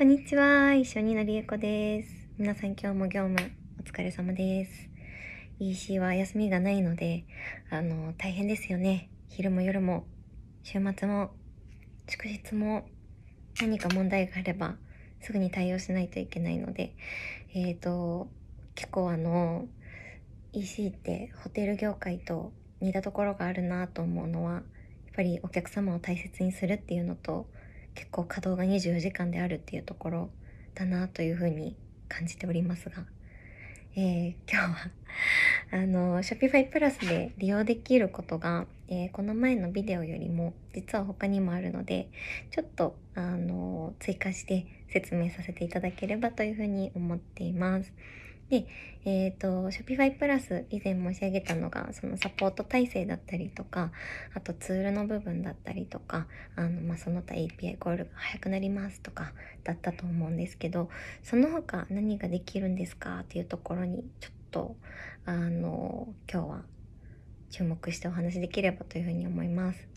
こんにちは。一緒になりえこです。皆さん今日も業務お疲れ様です。EC は休みがないので、あの、大変ですよね。昼も夜も、週末も、祝日も、何か問題があれば、すぐに対応しないといけないので、えっ、と、結構あの、EC ってホテル業界と似たところがあるなと思うのは、やっぱりお客様を大切にするっていうのと、結構稼働が24時間であるっていうところだなというふうに感じておりますが、えー、今日は あの、Shopify プラスで利用できることが、えー、この前のビデオよりも実は他にもあるので、ちょっとあの、追加して説明させていただければというふうに思っています。で、えっ、ー、と、Shopify プラス以前申し上げたのが、そのサポート体制だったりとか、あとツールの部分だったりとか、あの、まあ、その他 API コールが早くなりますとか、だったと思うんですけど、その他何ができるんですかっていうところに、ちょっと、あの、今日は注目してお話しできればというふうに思います。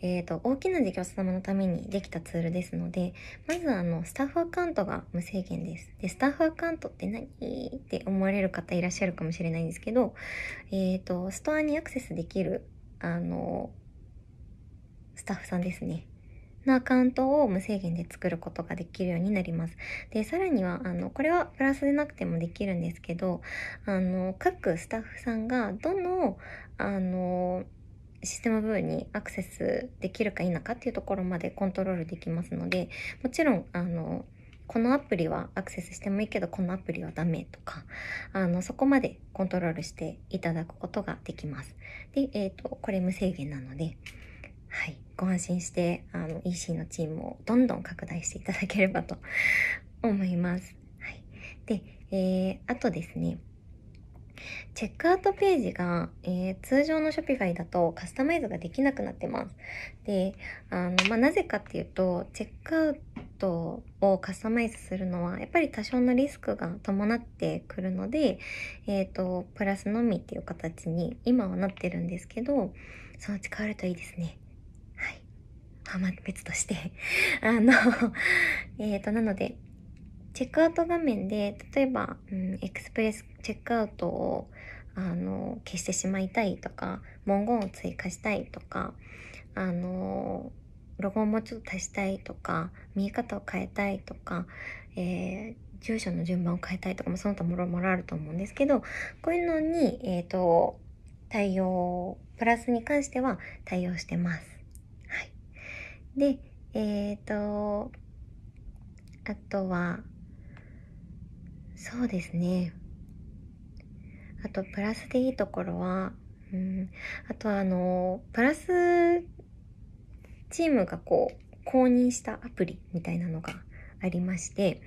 え、ー、と、大きな事業者様のためにできたツールですので、まずあの、スタッフアカウントが無制限です。で、スタッフアカウントって何って思われる方いらっしゃるかもしれないんですけど、えっ、ー、と、ストアにアクセスできる、あの、スタッフさんですね。のアカウントを無制限で作ることができるようになります。で、さらには、あの、これはプラスでなくてもできるんですけど、あの、各スタッフさんがどの、あの、システム部分にアクセスできるか否かっていうところまでコントロールできますので、もちろん、あの、このアプリはアクセスしてもいいけど、このアプリはダメとか、あの、そこまでコントロールしていただくことができます。で、えっ、ー、と、これ無制限なので、はい、ご安心して、あの、EC のチームをどんどん拡大していただければと思います。はい。で、えー、あとですね、チェックアウトページが、えー、通常の Shopify だとカスタマイズができなくなってます。で、あの、まあ、なぜかっていうと、チェックアウトをカスタマイズするのは、やっぱり多少のリスクが伴ってくるので、えっ、ー、と、プラスのみっていう形に今はなってるんですけど、そのうち変わるといいですね。はい。まあ、別として あのえっと、なので、チェックアウト画面で、例えば、うん、エクスプレスチェックアウトを、あの、消してしまいたいとか、文言を追加したいとか、あの、ロゴをもうちょっと足したいとか、見え方を変えたいとか、えー、住所の順番を変えたいとかもその他もろもろあると思うんですけど、こういうのに、えっ、ー、と、対応、プラスに関しては対応してます。はい。で、えっ、ー、と、あとは、そうですね。あと、プラスでいいところは、うん、あとあの、プラスチームがこう、公認したアプリみたいなのがありまして、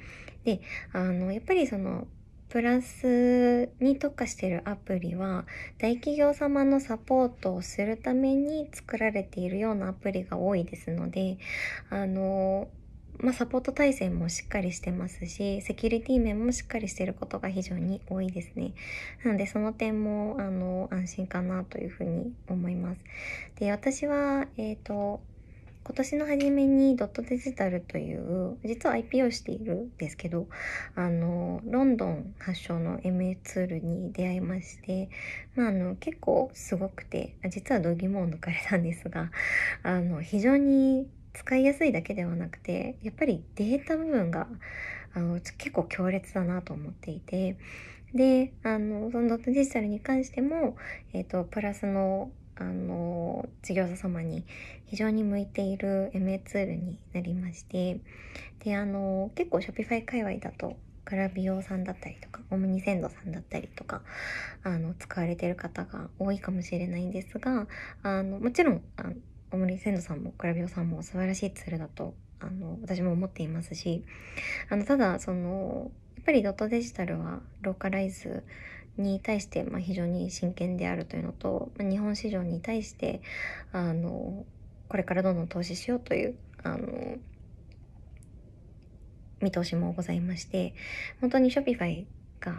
で、あの、やっぱりその、プラスに特化しているアプリは、大企業様のサポートをするために作られているようなアプリが多いですので、あの、まあ、サポート体制もしっかりしてますし、セキュリティ面もしっかりしてることが非常に多いですね。なので、その点も、あの、安心かなというふうに思います。で、私は、えっ、ー、と、今年の初めにドットデジタルという、実は IP をしているんですけど、あの、ロンドン発祥の MA ツールに出会いまして、まあ、あの、結構すごくて、実は度肝を抜かれたんですが、あの、非常に使いやすいだけではなくて、やっぱりデータ部分が、あの、結構強烈だなと思っていて、で、あの、そのドットデジタルに関しても、え、ー、と、プラスの、あの、事業者様に非常に向いている MA ツールになりまして、で、あの、結構 Shopify 界隈だと、グラビオさんだったりとか、オムニセンドさんだったりとか、あの、使われてる方が多いかもしれないんですが、あの、もちろん、あの大森鮮度さんもクラビオさんも素晴らしいツールだとあの私も思っていますしあのただそのやっぱりドットデジタルはローカライズに対して、まあ、非常に真剣であるというのと、まあ、日本市場に対してあのこれからどんどん投資しようというあの見通しもございまして本当に Shopify が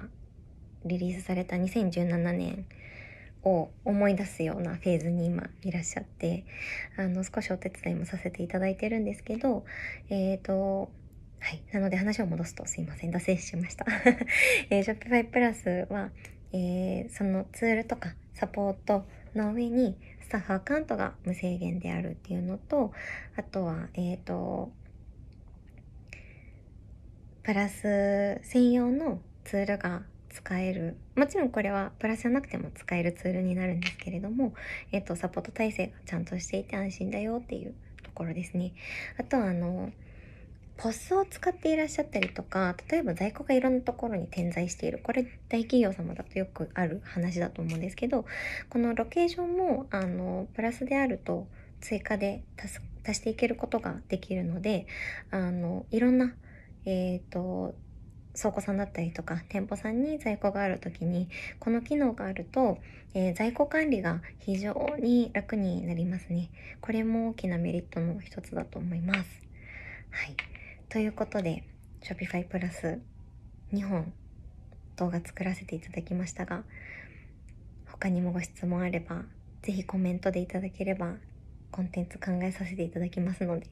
リリースされた2017年を思い出すようなフェーズに今いらっしゃってあの少しお手伝いもさせていただいてるんですけどえっ、ー、とはい。なので話を戻すとすいません。脱線しました、えー、Shopify プラスは、えー、そのツールとかサポートの上にスタッフアカウントが無制限であるっていうのとあとはえっ、ー、とプラス専用のツールが使えるもちろんこれはプラスじゃなくても使えるツールになるんですけれども、えっ、と、サポート体制がちゃんとしていて安心だよっていうところですね。あとは、あの、ポスを使っていらっしゃったりとか、例えば在庫がいろんなところに点在している。これ大企業様だとよくある話だと思うんですけど、このロケーションも、あの、プラスであると追加で足していけることができるので、あの、いろんな、えっ、ー、と、倉庫さんだったりとか店舗さんに在庫がある時にこの機能があると、えー、在庫管理が非常に楽になりますね。これも大きなメリットの一つだと思います。はい。ということで Shopify プラス2本動画作らせていただきましたが他にもご質問あればぜひコメントでいただければコンテンツ考えさせていただきますので、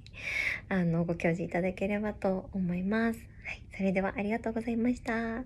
あの、ご教示いただければと思います。はい。それではありがとうございました。